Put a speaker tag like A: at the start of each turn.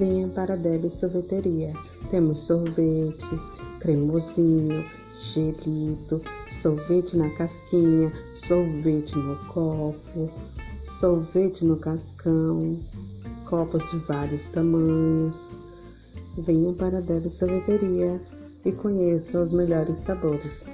A: Venha para a Deb Sorveteria. Temos sorvetes, cremosinho, gelito, sorvete na casquinha, sorvete no copo, sorvete no cascão, copos de vários tamanhos. Venham para a Deb Sorveteria e conheçam os melhores sabores.